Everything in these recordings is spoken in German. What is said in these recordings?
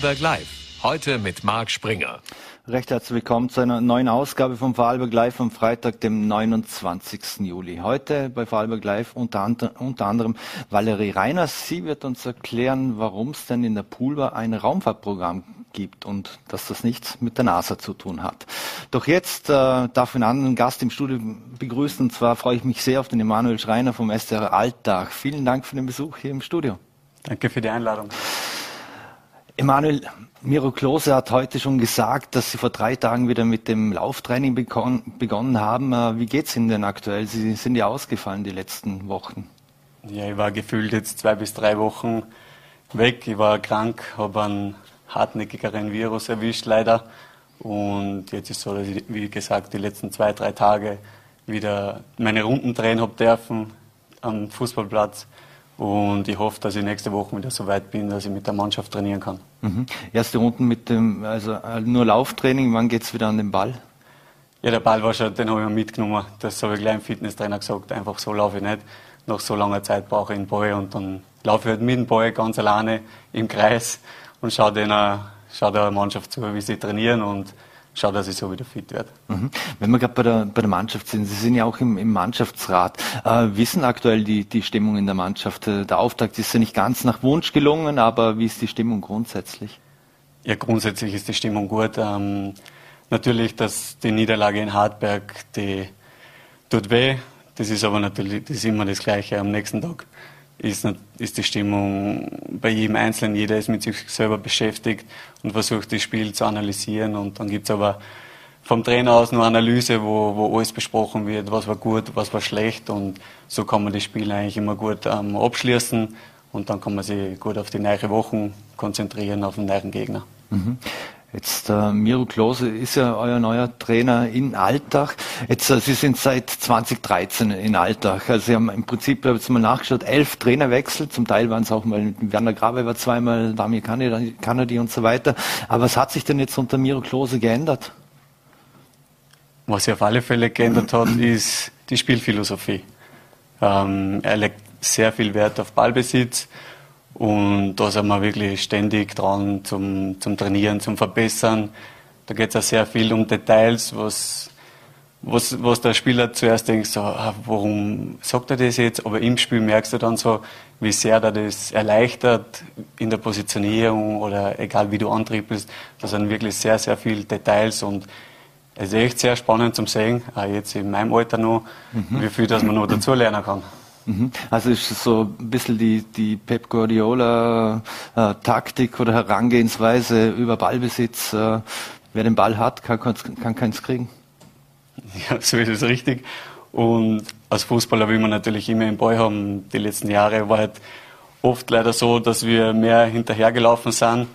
Vorarlberg Live. Heute mit Marc Springer. Recht herzlich willkommen zu einer neuen Ausgabe von Vorarlberg Live am Freitag, dem 29. Juli. Heute bei Vorarlberg Live unter, unter anderem Valerie Reiners. Sie wird uns erklären, warum es denn in der Poolbar ein Raumfahrtprogramm gibt und dass das nichts mit der NASA zu tun hat. Doch jetzt äh, darf ich einen anderen Gast im Studio begrüßen und zwar freue ich mich sehr auf den Emanuel Schreiner vom SDR Alltag. Vielen Dank für den Besuch hier im Studio. Danke für die Einladung. Emanuel, Miro Klose hat heute schon gesagt, dass Sie vor drei Tagen wieder mit dem Lauftraining begonnen haben. Äh, wie geht es Ihnen denn aktuell? Sie sind ja ausgefallen die letzten Wochen. Ja, ich war gefühlt jetzt zwei bis drei Wochen weg. Ich war krank, habe einen hartnäckigeren Virus erwischt leider. Und jetzt ist so, dass ich, wie gesagt, die letzten zwei, drei Tage wieder meine Runden drehen habe dürfen am Fußballplatz. Und ich hoffe, dass ich nächste Woche wieder so weit bin, dass ich mit der Mannschaft trainieren kann. Mhm. Erste Runden mit dem, also äh, nur Lauftraining, wann geht es wieder an den Ball? Ja, der Ball war schon, den habe ich mir mitgenommen. Das habe ich gleich im Fitnesstrainer gesagt. Einfach so laufe ich nicht. Nach so langer Zeit brauche ich einen Ball und dann laufe ich halt mit dem Ball ganz alleine im Kreis und schaue, den, schaue der Mannschaft zu, wie sie trainieren und schaue, dass ich so wieder fit werde. Mhm. Wenn wir gerade bei der, bei der Mannschaft sind, Sie sind ja auch im, im Mannschaftsrat. Äh, wissen aktuell die, die Stimmung in der Mannschaft? Äh, der Auftakt ist ja nicht ganz nach Wunsch gelungen, aber wie ist die Stimmung grundsätzlich? Ja, grundsätzlich ist die Stimmung gut. Ähm, natürlich, dass die Niederlage in Hartberg, die tut weh. Das ist aber natürlich, das ist immer das Gleiche am nächsten Tag ist, ist die Stimmung bei jedem Einzelnen. Jeder ist mit sich selber beschäftigt und versucht, das Spiel zu analysieren. Und dann gibt es aber vom Trainer aus nur Analyse, wo, wo alles besprochen wird, was war gut, was war schlecht. Und so kann man das Spiel eigentlich immer gut ähm, abschließen. Und dann kann man sich gut auf die neue Wochen konzentrieren, auf den neuen Gegner. Mhm. Jetzt äh, Miro Klose ist ja euer neuer Trainer in Alltag. Jetzt, äh, Sie sind seit 2013 in Alltag. Also Sie haben im Prinzip, ich habe jetzt mal nachgeschaut, elf Trainerwechsel. Zum Teil waren es auch mal, Werner Grabe war zweimal, Damir Kanadi und so weiter. Aber was hat sich denn jetzt unter Miro Klose geändert? Was sich auf alle Fälle geändert hat, ist die Spielphilosophie. Ähm, er legt sehr viel Wert auf Ballbesitz und da sind wir wirklich ständig dran zum, zum Trainieren, zum Verbessern. Da geht es auch sehr viel um Details, was, was, was der Spieler zuerst denkt, so, ah, warum sagt er das jetzt? Aber im Spiel merkst du dann so, wie sehr er das erleichtert in der Positionierung oder egal wie du antriebst. Da sind wirklich sehr, sehr viele Details und es ist echt sehr spannend zum sehen, auch jetzt in meinem Alter noch, mhm. wie viel das man noch dazu lernen kann. Mhm. Also ist es so ein bisschen die, die Pep Guardiola äh, oder Herangehensweise über Ballbesitz. Äh, wer den Ball hat, kann, kann keins kriegen. Ja, so ist es richtig. Und als Fußballer will man natürlich immer im Ball haben. Die letzten Jahre war halt oft leider so, dass wir mehr hinterhergelaufen sind.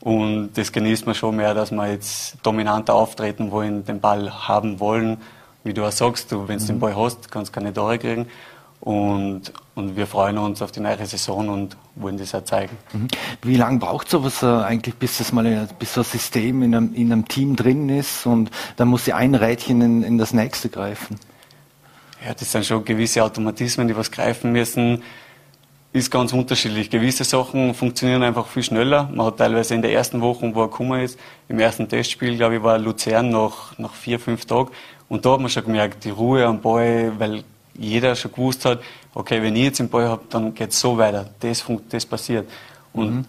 Und das genießt man schon mehr, dass wir jetzt dominanter auftreten wollen, den Ball haben wollen. Wie du auch sagst, du, wenn du mhm. den Ball hast, kannst du keine Tore kriegen. Und, und wir freuen uns auf die neue Saison und wollen das auch zeigen. Mhm. Wie lange braucht sowas äh, eigentlich, bis das mal bis so ein System in einem, in einem Team drin ist und dann muss sie ein Rädchen in, in das nächste greifen? Ja, das sind schon gewisse Automatismen, die was greifen müssen. Ist ganz unterschiedlich. Gewisse Sachen funktionieren einfach viel schneller. Man hat teilweise in der ersten Woche, wo er gekommen ist, im ersten Testspiel, glaube ich, war Luzern nach, nach vier, fünf Tagen. Und da hat man schon gemerkt, die Ruhe am Ball, weil jeder schon gewusst hat, okay, wenn ich jetzt den Ball habe, dann geht es so weiter, das, das passiert. Und mhm.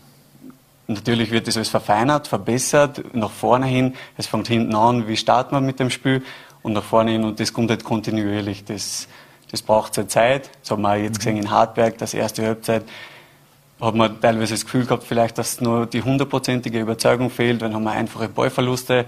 natürlich wird das alles verfeinert, verbessert, nach vorne hin, es fängt hinten an, wie startet man mit dem Spiel und nach vorne hin und das kommt halt kontinuierlich. Das, das braucht seine Zeit. Das haben wir jetzt mhm. gesehen in Hartberg, das erste Halbzeit hat man teilweise das Gefühl gehabt, vielleicht, dass nur die hundertprozentige Überzeugung fehlt, dann haben wir einfache Ballverluste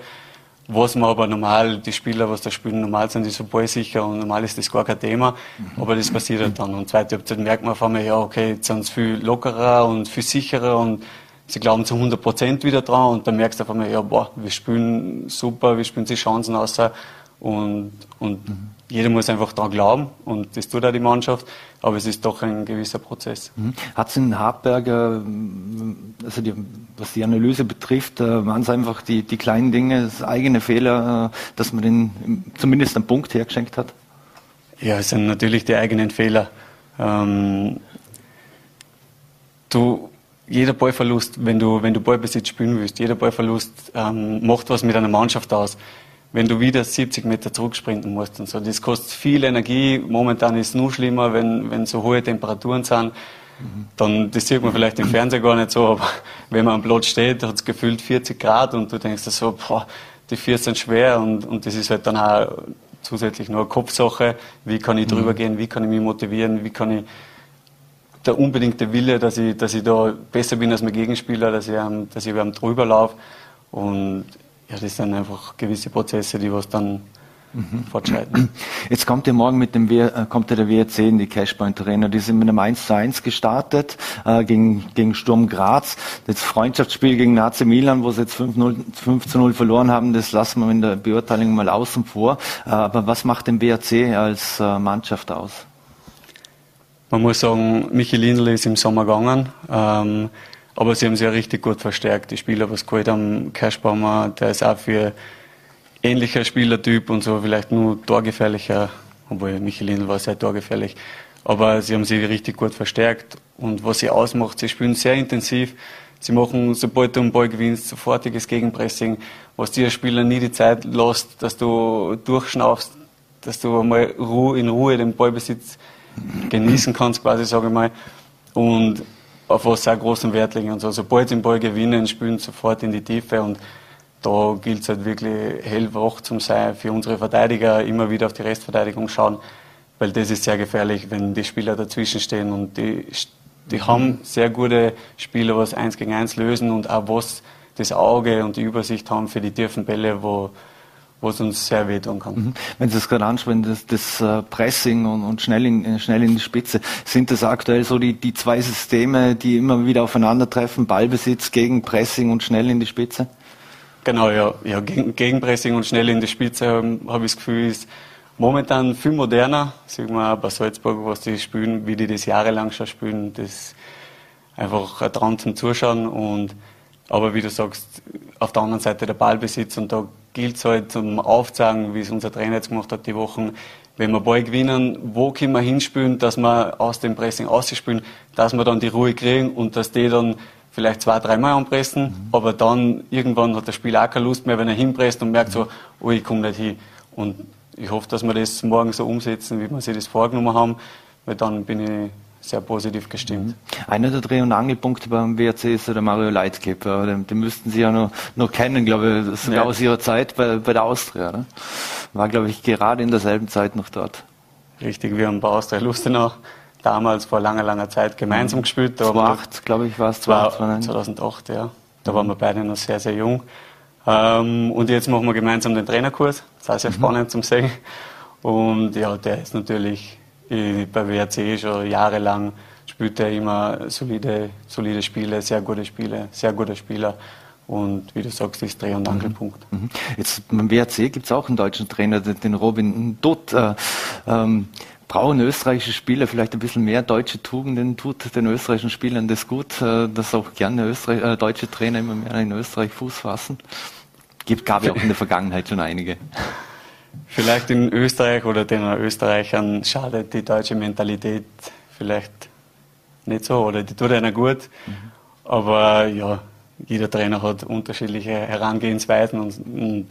was man aber normal, die Spieler, was da spielen, normal sind, die so ballsicher und normal ist das gar kein Thema. Mhm. Aber das passiert halt dann. Und zweite Halbzeit merkt man auf einmal, ja, okay, jetzt sind sie viel lockerer und viel sicherer und sie glauben zu 100 Prozent wieder dran und dann merkst du auf einmal, ja, boah, wir spielen super, wir spielen sich Chancen aus und, und mhm jeder muss einfach daran glauben und das tut auch die Mannschaft, aber es ist doch ein gewisser Prozess. Mhm. Hat es in Hartberger, also die, was die Analyse betrifft, äh, waren es einfach die, die kleinen Dinge, das eigene Fehler, äh, dass man den zumindest einen Punkt hergeschenkt hat? Ja, es sind natürlich die eigenen Fehler. Ähm, du, jeder Ballverlust, wenn du, wenn du Ballbesitz spielen willst, jeder Ballverlust ähm, macht was mit einer Mannschaft aus. Wenn du wieder 70 Meter zurücksprinten musst und so, das kostet viel Energie. Momentan ist es nur schlimmer, wenn, wenn so hohe Temperaturen sind. Mhm. Dann, das sieht man vielleicht im Fernsehen gar nicht so, aber wenn man am Platz steht, hat es gefühlt 40 Grad und du denkst so, boah, die Vier sind schwer und, und das ist halt dann auch zusätzlich noch eine Kopfsache. Wie kann ich drüber mhm. gehen? Wie kann ich mich motivieren? Wie kann ich der unbedingte Wille, dass ich, dass ich da besser bin als mein Gegenspieler, dass ich, dass ich über drüber laufe. Und ja, das sind einfach gewisse Prozesse, die was dann mhm. fortschreiten. Jetzt kommt ihr morgen mit dem w äh, kommt der WRC in die Cashpoint Arena. Die sind mit einem 1 zu 1 gestartet äh, gegen, gegen Sturm Graz. Das Freundschaftsspiel gegen AC Milan, wo sie jetzt 5, 0, 5 zu 0 verloren haben, das lassen wir in der Beurteilung mal außen vor. Äh, aber was macht den WRC als äh, Mannschaft aus? Man muss sagen, Michi Lindl ist im Sommer gegangen, ähm, aber sie haben sich ja richtig gut verstärkt. Die Spieler, was geholt haben, Kerschbaumer, der ist auch für ähnlicher Spielertyp und so, vielleicht nur torgefährlicher, obwohl Michi Lindl war sehr torgefährlich. Aber sie haben sich richtig gut verstärkt und was sie ausmacht, sie spielen sehr intensiv. Sie machen, sobald du einen Ball gewinnst, sofortiges Gegenpressing, was dir Spieler nie die Zeit lässt, dass du durchschnaufst, dass du einmal in Ruhe den Ballbesitz genießen kannst, quasi, sage ich mal. Und auf was sehr großen Wert legen. Und so, sobald sie den Ball gewinnen, spielen sofort in die Tiefe. Und da gilt es halt wirklich hellwach zu sein, für unsere Verteidiger immer wieder auf die Restverteidigung schauen, weil das ist sehr gefährlich, wenn die Spieler dazwischen stehen. Und die, die haben sehr gute Spieler, was eins gegen eins lösen und auch was das Auge und die Übersicht haben für die tiefen Bälle, wo wo es uns sehr wehtun kann. Mhm. Wenn Sie es gerade ansprechen, das, das äh, Pressing und, und, schnell, in, äh, schnell in die Spitze, sind das aktuell so die, die zwei Systeme, die immer wieder aufeinandertreffen, Ballbesitz gegen Pressing und schnell in die Spitze? Genau, ja. ja gegen, gegen Pressing und schnell in die Spitze habe hab ich das Gefühl, ist momentan viel moderner. Sieht man auch bei Salzburg, was die spielen, wie die das jahrelang schon spielen. Das ist einfach ein Traum zum Zuschauen. Und, aber wie du sagst, auf der anderen Seite der Ballbesitz und da gilt es halt zum Aufzeigen, wie es unser Trainer jetzt gemacht hat, die Wochen, wenn wir Ball gewinnen, wo können wir hinspielen, dass wir aus dem Pressing ausspielen, dass wir dann die Ruhe kriegen und dass die dann vielleicht zwei, dreimal anpressen, mhm. aber dann irgendwann hat der Spieler auch keine Lust mehr, wenn er hinpresst und merkt so, oh, ich komme nicht hin. Und ich hoffe, dass wir das morgen so umsetzen, wie wir sich das vorgenommen haben, weil dann bin ich sehr positiv gestimmt. Mhm. Einer der Dreh- und Angelpunkte beim WRC ist der Mario Leitgeber. Den, den müssten Sie ja noch, noch kennen, glaube ich, sogar ja. aus Ihrer Zeit bei, bei der Austria. Ne? War, glaube ich, gerade in derselben Zeit noch dort. Richtig, wir haben bei Austria Lustenau damals vor langer, langer Zeit gemeinsam mhm. gespielt. 2008, glaube ich, war es. 2008, ja. Da waren wir beide noch sehr, sehr jung. Ähm, und jetzt machen wir gemeinsam den Trainerkurs. Das ist sehr mhm. spannend zum Sehen. Und ja, der ist natürlich bei WRC schon jahrelang spielt er immer solide, solide Spiele, sehr gute Spiele, sehr guter Spieler. Und wie du sagst, ist Dreh- und mhm. Angelpunkt. Mhm. Jetzt beim WRC gibt es auch einen deutschen Trainer, den Robin Dutt. Äh, ähm, brauchen österreichische Spieler vielleicht ein bisschen mehr deutsche Tugenden, tut den österreichischen Spielern das gut, äh, dass auch gerne Österreich, äh, deutsche Trainer immer mehr in Österreich Fuß fassen? Gibt, gab ja auch in der Vergangenheit schon einige. Vielleicht in Österreich oder den Österreichern schadet die deutsche Mentalität vielleicht nicht so oder die tut einer gut. Mhm. Aber ja, jeder Trainer hat unterschiedliche Herangehensweisen und, und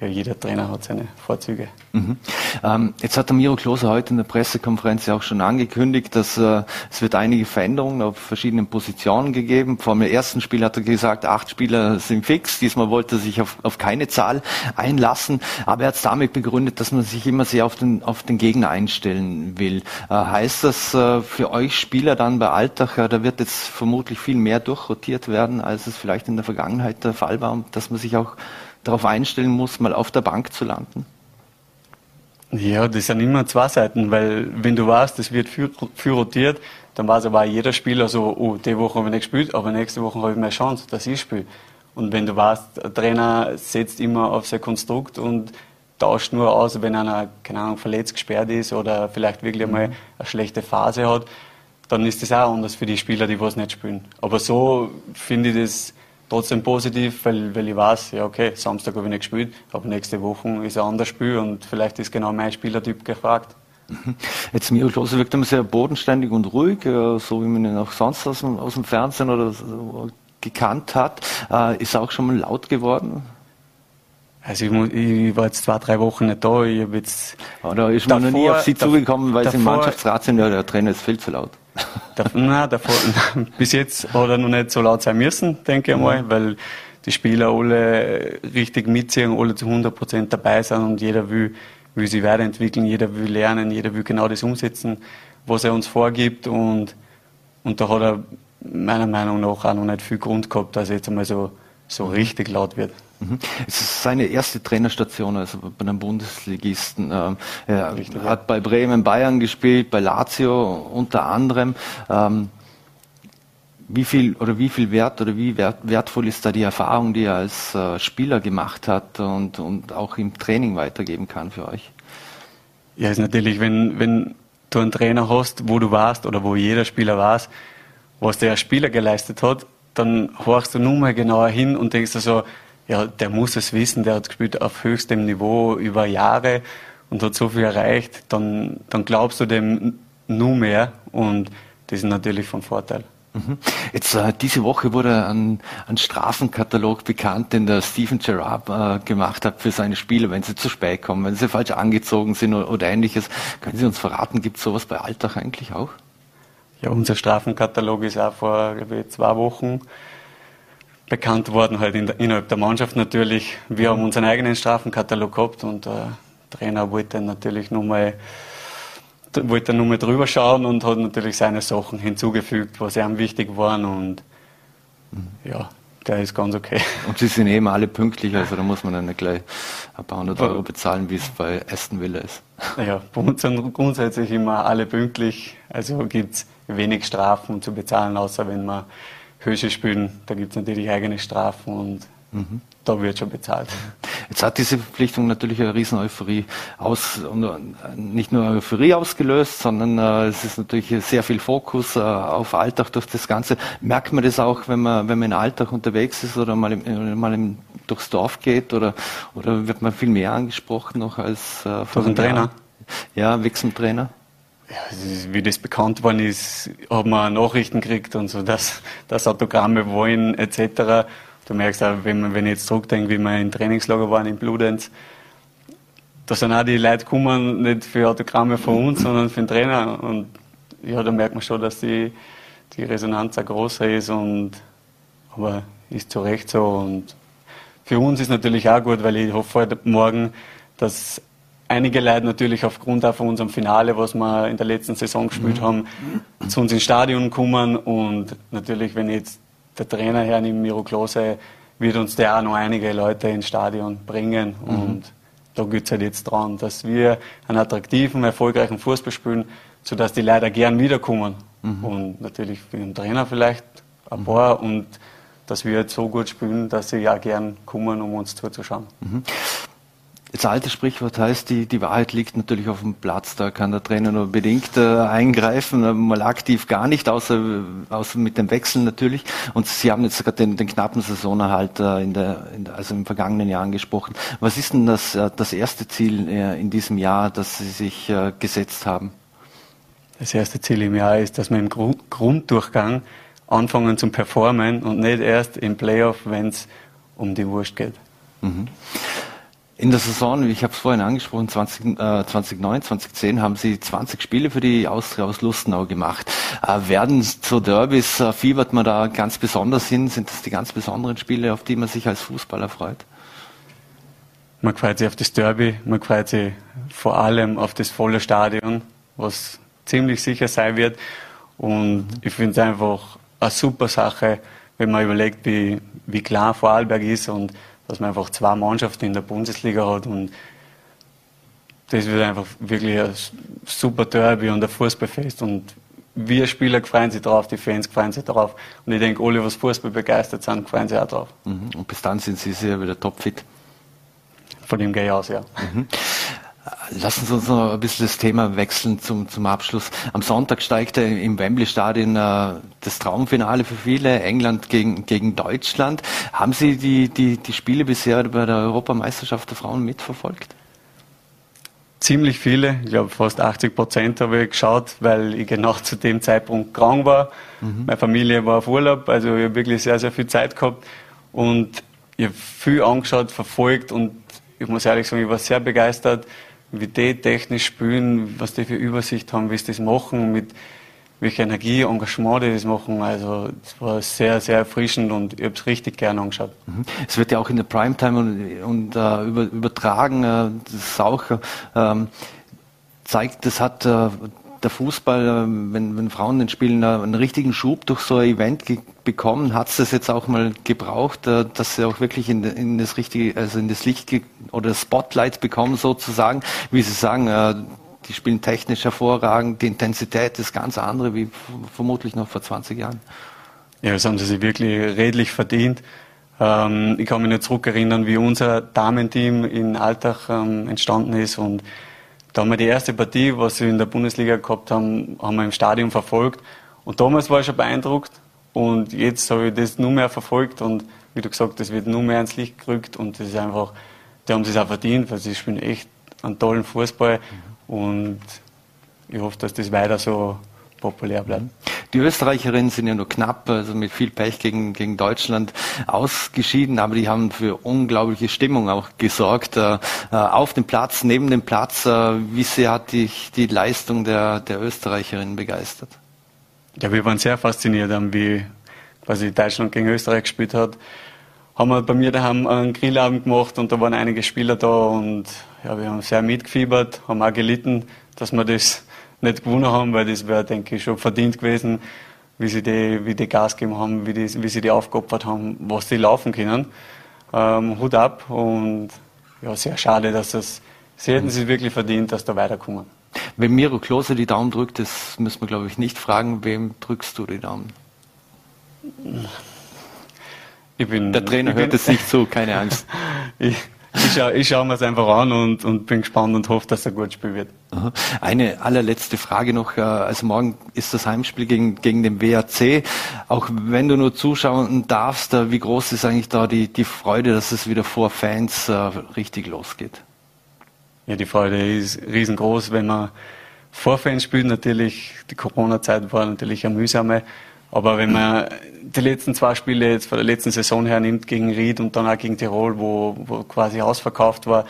ja, jeder Trainer hat seine Vorzüge. Mhm. Ähm, jetzt hat der Miro Klose heute in der Pressekonferenz ja auch schon angekündigt, dass äh, es wird einige Veränderungen auf verschiedenen Positionen gegeben. Vor dem ersten Spiel hat er gesagt, acht Spieler sind fix. Diesmal wollte er sich auf, auf keine Zahl einlassen. Aber er hat es damit begründet, dass man sich immer sehr auf den, auf den Gegner einstellen will. Äh, heißt das äh, für euch Spieler dann bei Alltag, da wird jetzt vermutlich viel mehr durchrotiert werden, als es vielleicht in der Vergangenheit der Fall war, dass man sich auch darauf einstellen muss, mal auf der Bank zu landen? Ja, das sind immer zwei Seiten, weil wenn du weißt, es wird viel, viel rotiert, dann weiß aber jeder Spieler so, oh, die Woche habe ich nicht gespielt, aber nächste Woche habe ich mehr Chance, dass ich spiele. Und wenn du weißt, der Trainer setzt immer auf sein Konstrukt und tauscht nur aus, wenn einer, keine Ahnung, verletzt, gesperrt ist oder vielleicht wirklich einmal eine schlechte Phase hat, dann ist das auch anders für die Spieler, die was nicht spielen. Aber so finde ich das trotzdem positiv, weil, weil ich weiß, ja okay, Samstag habe ich nicht gespielt, aber nächste Woche ist ein anderes Spiel und vielleicht ist genau mein Spielertyp gefragt. Jetzt Miro Klose wirkt immer sehr bodenständig und ruhig, äh, so wie man ihn auch sonst aus dem, aus dem Fernsehen oder so gekannt hat. Äh, ist auch schon mal laut geworden? Also ich, muss, ich, war jetzt zwei, drei Wochen nicht da. Ich jetzt Oder ist man noch nie auf Sie zugekommen, weil Sie im Mannschaftsrat sind, ja, der Trainer ist viel zu laut. nein, davor, bis jetzt hat er noch nicht so laut sein müssen, denke ich mal, weil die Spieler alle richtig mitziehen, alle zu 100 Prozent dabei sind und jeder will, will sich weiterentwickeln, jeder will lernen, jeder will genau das umsetzen, was er uns vorgibt und, und da hat er meiner Meinung nach auch noch nicht viel Grund gehabt, dass er jetzt einmal so, so richtig laut wird. Mhm. Es ist seine erste Trainerstation, also bei einem Bundesligisten. Ähm, er Richtig, hat ja. bei Bremen, Bayern gespielt, bei Lazio unter anderem. Ähm, wie viel oder wie viel Wert oder wie wert, wertvoll ist da die Erfahrung, die er als äh, Spieler gemacht hat und, und auch im Training weitergeben kann für euch? Ja, ist natürlich, wenn, wenn du einen Trainer hast, wo du warst oder wo jeder Spieler weiß, was der Spieler geleistet hat, dann horchst du nur mal genauer hin und denkst dir so, ja, der muss es wissen, der hat gespielt auf höchstem Niveau über Jahre und hat so viel erreicht, dann, dann glaubst du dem nur mehr und das ist natürlich von Vorteil. Mhm. Jetzt äh, diese Woche wurde ein, ein Strafenkatalog bekannt, den der Steven Gerrard äh, gemacht hat für seine Spieler, wenn sie zu spät kommen, wenn sie falsch angezogen sind oder, oder ähnliches. Können Sie uns verraten, gibt es sowas bei Alltag eigentlich auch? Ja, unser Strafenkatalog ist auch vor ich, zwei Wochen bekannt worden, halt in der, innerhalb der Mannschaft natürlich. Wir haben unseren eigenen Strafenkatalog gehabt und der Trainer wollte natürlich nochmal wollte nur mal drüber schauen und hat natürlich seine Sachen hinzugefügt, was ihm wichtig waren und mhm. ja, der ist ganz okay. Und sie sind eben alle pünktlich, also da muss man dann nicht gleich ein paar hundert Euro bezahlen, wie es bei Aston Villa ist. Ja, bei uns sind grundsätzlich immer alle pünktlich, also gibt es wenig Strafen zu bezahlen, außer wenn man Hösche spielen, da gibt es natürlich eigene Strafen und mhm. da wird schon bezahlt. Jetzt hat diese Verpflichtung natürlich eine riesen Euphorie aus, nicht nur Euphorie ausgelöst, sondern äh, es ist natürlich sehr viel Fokus äh, auf Alltag durch das Ganze. Merkt man das auch, wenn man, wenn man im Alltag unterwegs ist oder mal, im, äh, mal im, durchs Dorf geht oder, oder wird man viel mehr angesprochen noch als äh, von einem Trainer? Ja, Wechseltrainer. Ja, wie das bekannt worden ist, haben wir Nachrichten gekriegt und so, dass, dass Autogramme wollen etc. Du merkst auch, wenn, man, wenn ich jetzt zurückdenke, wie wir im Trainingslager waren in Bludenz, da sind auch die Leute gekommen, nicht für Autogramme von uns, sondern für den Trainer. Und ja, da merkt man schon, dass die, die Resonanz auch größer ist und aber ist zu Recht so. Und für uns ist natürlich auch gut, weil ich hoffe heute morgen, dass einige Leute natürlich aufgrund auch von unserem Finale, was wir in der letzten Saison gespielt mhm. haben, zu uns ins Stadion kommen. Und natürlich, wenn jetzt der Trainer hernimmt, Miro Klose, wird uns der auch noch einige Leute ins Stadion bringen. Mhm. Und da geht es halt jetzt dran, dass wir einen attraktiven, erfolgreichen Fußball spielen, sodass die Leute gern wiederkommen. Mhm. Und natürlich für den Trainer vielleicht ein paar und dass wir jetzt so gut spielen, dass sie ja gern kommen, um uns zuzuschauen. Das alte Sprichwort heißt, die, die Wahrheit liegt natürlich auf dem Platz. Da kann der Trainer nur bedingt äh, eingreifen, äh, mal aktiv gar nicht, außer, außer mit dem Wechsel natürlich. Und Sie haben jetzt gerade den, den knappen Saisonerhalt äh, in der, in der, also im vergangenen Jahr angesprochen. Was ist denn das, äh, das erste Ziel äh, in diesem Jahr, das Sie sich äh, gesetzt haben? Das erste Ziel im Jahr ist, dass wir im Grunddurchgang anfangen zum Performen und nicht erst im Playoff, wenn es um die Wurst geht. Mhm. In der Saison, ich habe es vorhin angesprochen, 20, äh, 2009, 2010 haben Sie 20 Spiele für die Austria aus Lustenau gemacht. Äh, werden so Derbys, äh, fiebert man da ganz besonders hin? Sind das die ganz besonderen Spiele, auf die man sich als Fußballer freut? Man freut sich auf das Derby, man freut sich vor allem auf das volle Stadion, was ziemlich sicher sein wird. Und ich finde es einfach eine super Sache, wenn man überlegt, wie, wie klar Vorarlberg ist und dass man einfach zwei Mannschaften in der Bundesliga hat und das wird einfach wirklich ein super Derby und ein Fußballfest und wir Spieler freuen sich drauf, die Fans freuen sich drauf und ich denke, alle, was Fußball begeistert sind, freuen sich auch drauf. Mhm. Und bis dann sind Sie sehr wieder topfit. Von dem gehe ich aus, ja. Mhm. Lassen Sie uns noch ein bisschen das Thema wechseln zum, zum Abschluss. Am Sonntag steigt im Wembley-Stadion äh, das Traumfinale für viele, England gegen, gegen Deutschland. Haben Sie die, die, die Spiele bisher bei der Europameisterschaft der Frauen mitverfolgt? ziemlich viele, ich glaube fast 80 Prozent habe ich geschaut, weil ich genau zu dem Zeitpunkt krank war. Mhm. Meine Familie war auf Urlaub, also ich habe wirklich sehr, sehr viel Zeit gehabt und ich habe viel angeschaut, verfolgt und ich muss ehrlich sagen, ich war sehr begeistert, wie die technisch spielen, was die für Übersicht haben, wie sie das machen, mit welcher Energie, Engagement die das machen. Also es war sehr, sehr erfrischend und ich habe es richtig gerne angeschaut. Mhm. Es wird ja auch in der Primetime und, und äh, über, übertragen. Äh, das ist auch ähm, zeigt, das hat äh, der Fußball, äh, wenn, wenn Frauen den Spielen äh, einen richtigen Schub durch so ein Event bekommen, hat es das jetzt auch mal gebraucht, äh, dass sie auch wirklich in, in, das richtige, also in das Licht oder Spotlight bekommen sozusagen, wie Sie sagen, die spielen technisch hervorragend, die Intensität ist ganz andere wie vermutlich noch vor 20 Jahren. Ja, das haben sie sich wirklich redlich verdient. Ähm, ich kann mich nicht zurückerinnern, wie unser Damenteam in Alltag ähm, entstanden ist und da haben wir die erste Partie, was wir in der Bundesliga gehabt haben, haben wir im Stadion verfolgt. Und damals war ich schon beeindruckt. Und jetzt habe ich das nur mehr verfolgt und wie du gesagt das wird nur mehr ins Licht gerückt und das ist einfach, die haben es auch verdient, weil sie spielen echt einen tollen Fußball und ich hoffe, dass das weiter so populär bleibt. Die Österreicherinnen sind ja nur knapp, also mit viel Pech gegen, gegen Deutschland ausgeschieden, aber die haben für unglaubliche Stimmung auch gesorgt. Äh, äh, auf dem Platz, neben dem Platz, äh, wie sehr hat dich die Leistung der, der Österreicherinnen begeistert? Ja, wir waren sehr fasziniert, wie quasi Deutschland gegen Österreich gespielt hat. Haben wir bei mir daheim einen Grillabend gemacht und da waren einige Spieler da und ja, wir haben sehr mitgefiebert, haben auch gelitten, dass wir das nicht gewonnen haben, weil das wäre, denke ich, schon verdient gewesen, wie sie die, wie die Gas gegeben haben, wie, die, wie sie die aufgeopfert haben, was die laufen können. Ähm, Hut ab und ja, sehr schade, dass das, sie hätten sich wirklich verdient, dass da weiterkommen. Wenn Miro Klose die Daumen drückt, das müssen wir, glaube ich, nicht fragen. Wem drückst du die Daumen? Bin, Der Trainer hört es nicht zu, keine Angst. ich, ich schaue ich schau mir es einfach an und, und bin gespannt und hoffe, dass er gut spielen wird. Eine allerletzte Frage noch. Also morgen ist das Heimspiel gegen, gegen den WAC. Auch wenn du nur zuschauen darfst, äh, wie groß ist eigentlich da die, die Freude, dass es wieder vor Fans äh, richtig losgeht? Ja, die Freude ist riesengroß, wenn man vor Fans spielt. Natürlich, die Corona-Zeit war natürlich eine mühsame. Aber wenn man die letzten zwei Spiele jetzt von der letzten Saison her nimmt, gegen Ried und dann auch gegen Tirol, wo, wo quasi ausverkauft war,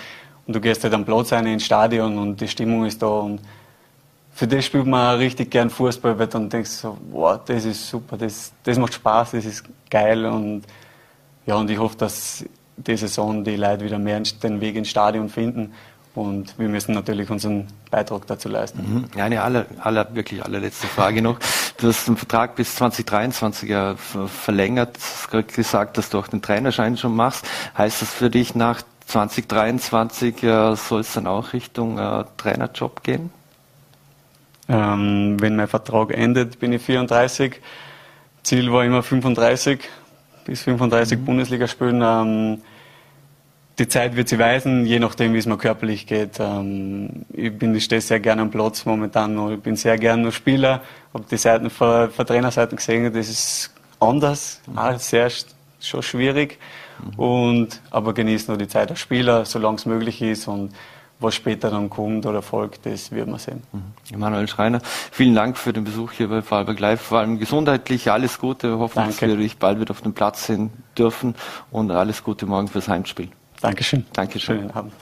und du gehst halt am Platz rein ins Stadion und die Stimmung ist da und für das spielt man richtig gern Fußball, weil dann denkst du so, wow, das ist super, das, das macht Spaß, das ist geil und ja, und ich hoffe, dass die Saison die Leute wieder mehr den Weg ins Stadion finden und wir müssen natürlich unseren Beitrag dazu leisten. Mhm. Eine aller, aller, wirklich allerletzte Frage noch. Du hast den Vertrag bis 2023 ja verlängert. Du hast gerade gesagt, dass du auch den Trainerschein schon machst. Heißt das für dich nach 2023 äh, soll es dann auch Richtung äh, Trainerjob gehen? Ähm, wenn mein Vertrag endet, bin ich 34. Ziel war immer 35, bis 35 mhm. Bundesliga spielen. Ähm, die Zeit wird sie weisen, je nachdem, wie es mir körperlich geht. Ähm, ich bin, ich stehe sehr gerne am Platz momentan noch. Ich bin sehr gerne noch Spieler. Habe die Seiten von, von Trainerseiten gesehen, das ist anders, mhm. auch sehr schon schwierig. Mhm. Und, aber genieße noch die Zeit als Spieler, solange es möglich ist und was später dann kommt oder folgt, das wird man sehen. Mhm. Emanuel Schreiner, vielen Dank für den Besuch hier bei Vorarlberg Live. Vor allem gesundheitlich alles Gute. Wir hoffen, Danke. dass wir dich bald wieder auf den Platz sehen dürfen und alles Gute morgen fürs Heimspiel. Dankeschön. Dankeschön. Schönen Abend.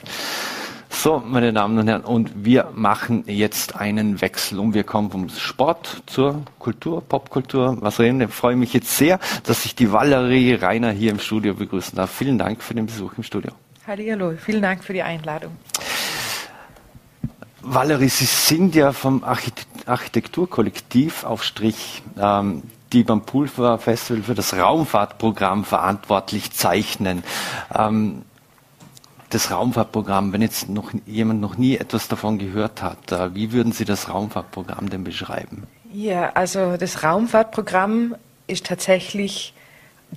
So, meine Damen und Herren, und wir machen jetzt einen Wechsel und wir kommen vom Sport zur Kultur, Popkultur. Was reden? Ich freue mich jetzt sehr, dass ich die Valerie Reiner hier im Studio begrüßen darf. Vielen Dank für den Besuch im Studio. Hallo, vielen Dank für die Einladung. Valerie, Sie sind ja vom Architekturkollektiv auf Strich. Ähm, die beim Pulver Festival für das Raumfahrtprogramm verantwortlich zeichnen. Ähm, das Raumfahrtprogramm, wenn jetzt noch jemand noch nie etwas davon gehört hat, äh, wie würden Sie das Raumfahrtprogramm denn beschreiben? Ja, also das Raumfahrtprogramm ist tatsächlich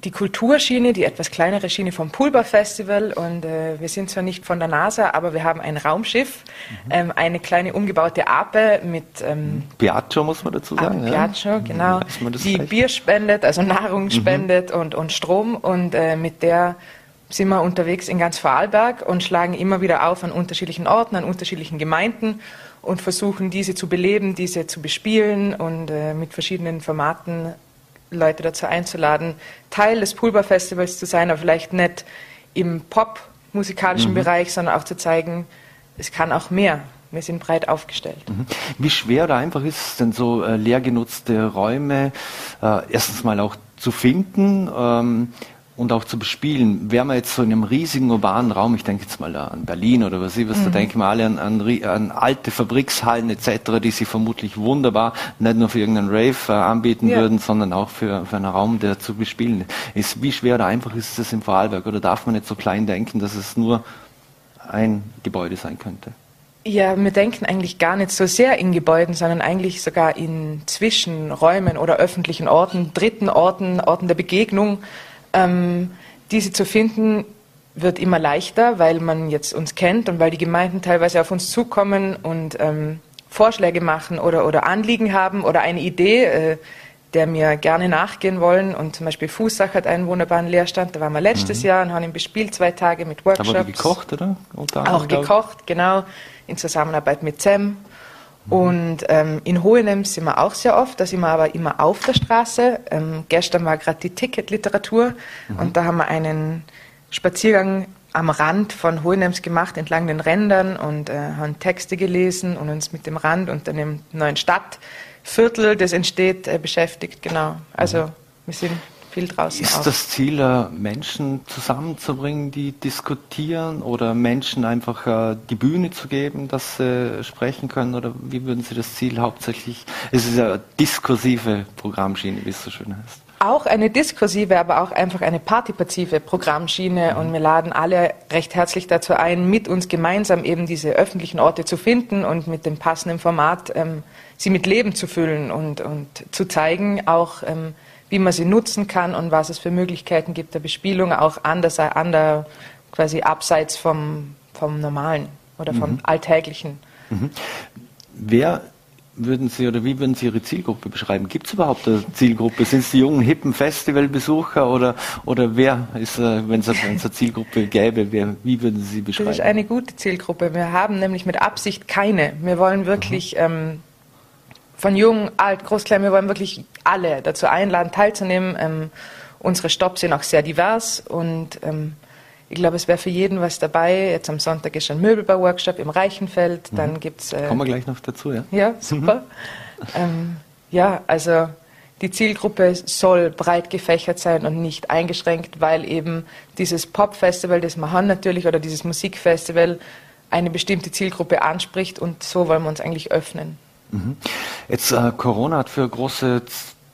die Kulturschiene, die etwas kleinere Schiene vom Pulver Festival. Und äh, wir sind zwar nicht von der NASA, aber wir haben ein Raumschiff, mhm. ähm, eine kleine umgebaute Ape mit ähm, Piaggio, muss man dazu sagen. Piaggio, ja? genau. Die reicht? Bier spendet, also Nahrung mhm. spendet und, und Strom. Und äh, mit der sind wir unterwegs in ganz Vorarlberg und schlagen immer wieder auf an unterschiedlichen Orten, an unterschiedlichen Gemeinden und versuchen diese zu beleben, diese zu bespielen und äh, mit verschiedenen Formaten Leute dazu einzuladen, Teil des Pulver Festivals zu sein, aber vielleicht nicht im Pop-musikalischen mhm. Bereich, sondern auch zu zeigen, es kann auch mehr. Wir sind breit aufgestellt. Mhm. Wie schwer oder einfach ist es denn so, äh, leer genutzte Räume äh, erstens mal auch zu finden ähm, und auch zu bespielen. Wären wir jetzt so in einem riesigen urbanen Raum, ich denke jetzt mal an Berlin oder was ich was, mhm. da denken wir alle an, an, an, alte Fabrikshallen etc., die sich vermutlich wunderbar nicht nur für irgendeinen Rave äh, anbieten ja. würden, sondern auch für, für einen Raum, der zu bespielen ist. Wie schwer oder einfach ist das im Vorarlberg? Oder darf man nicht so klein denken, dass es nur ein Gebäude sein könnte? Ja, wir denken eigentlich gar nicht so sehr in Gebäuden, sondern eigentlich sogar in Zwischenräumen oder öffentlichen Orten, dritten Orten, Orten der Begegnung. Ähm, diese zu finden wird immer leichter, weil man jetzt uns kennt und weil die Gemeinden teilweise auf uns zukommen und ähm, Vorschläge machen oder, oder Anliegen haben oder eine Idee, äh, der mir gerne nachgehen wollen. Und zum Beispiel Fußach hat einen wunderbaren Lehrstand, da waren wir letztes mhm. Jahr und haben ihn bespielt, zwei Tage mit Workshops. Aber gekocht, oder? Auch gekocht, genau, in Zusammenarbeit mit SEM. Und ähm, in Hohenem sind wir auch sehr oft, da sind wir aber immer auf der Straße. Ähm, gestern war gerade die Ticketliteratur mhm. und da haben wir einen Spaziergang am Rand von Hohenems gemacht, entlang den Rändern und äh, haben Texte gelesen und uns mit dem Rand und dem neuen Stadtviertel, das entsteht, äh, beschäftigt. Genau. Also mhm. wir sind viel draußen Ist auch. das Ziel, äh, Menschen zusammenzubringen, die diskutieren oder Menschen einfach äh, die Bühne zu geben, dass sie sprechen können? Oder wie würden Sie das Ziel hauptsächlich, es ist ja diskursive Programmschiene, wie es so schön heißt. Auch eine diskursive, aber auch einfach eine partizipative Programmschiene mhm. und wir laden alle recht herzlich dazu ein, mit uns gemeinsam eben diese öffentlichen Orte zu finden und mit dem passenden Format ähm, sie mit Leben zu füllen und, und zu zeigen, auch ähm, wie man sie nutzen kann und was es für Möglichkeiten gibt der Bespielung, auch anders, ander, quasi abseits vom, vom Normalen oder vom mhm. Alltäglichen. Mhm. Wer würden Sie oder wie würden Sie Ihre Zielgruppe beschreiben? Gibt es überhaupt eine Zielgruppe? Sind es die jungen, hippen Festivalbesucher oder, oder wer ist, äh, wenn es eine Zielgruppe gäbe, wer, wie würden Sie sie beschreiben? Das ist eine gute Zielgruppe. Wir haben nämlich mit Absicht keine. Wir wollen wirklich mhm. ähm, von jung, alt, groß, klein, wir wollen wirklich alle dazu einladen, teilzunehmen. Ähm, unsere Stops sind auch sehr divers und ähm, ich glaube, es wäre für jeden was dabei. Jetzt am Sonntag ist ein Möbelbau-Workshop im Reichenfeld. Mhm. Dann gibt's. Äh, Kommen wir gleich noch dazu, ja? Ja, super. Mhm. ähm, ja, also die Zielgruppe soll breit gefächert sein und nicht eingeschränkt, weil eben dieses Pop-Festival, das wir haben natürlich, oder dieses Musikfestival eine bestimmte Zielgruppe anspricht und so wollen wir uns eigentlich öffnen. Mhm. Jetzt äh, Corona hat für große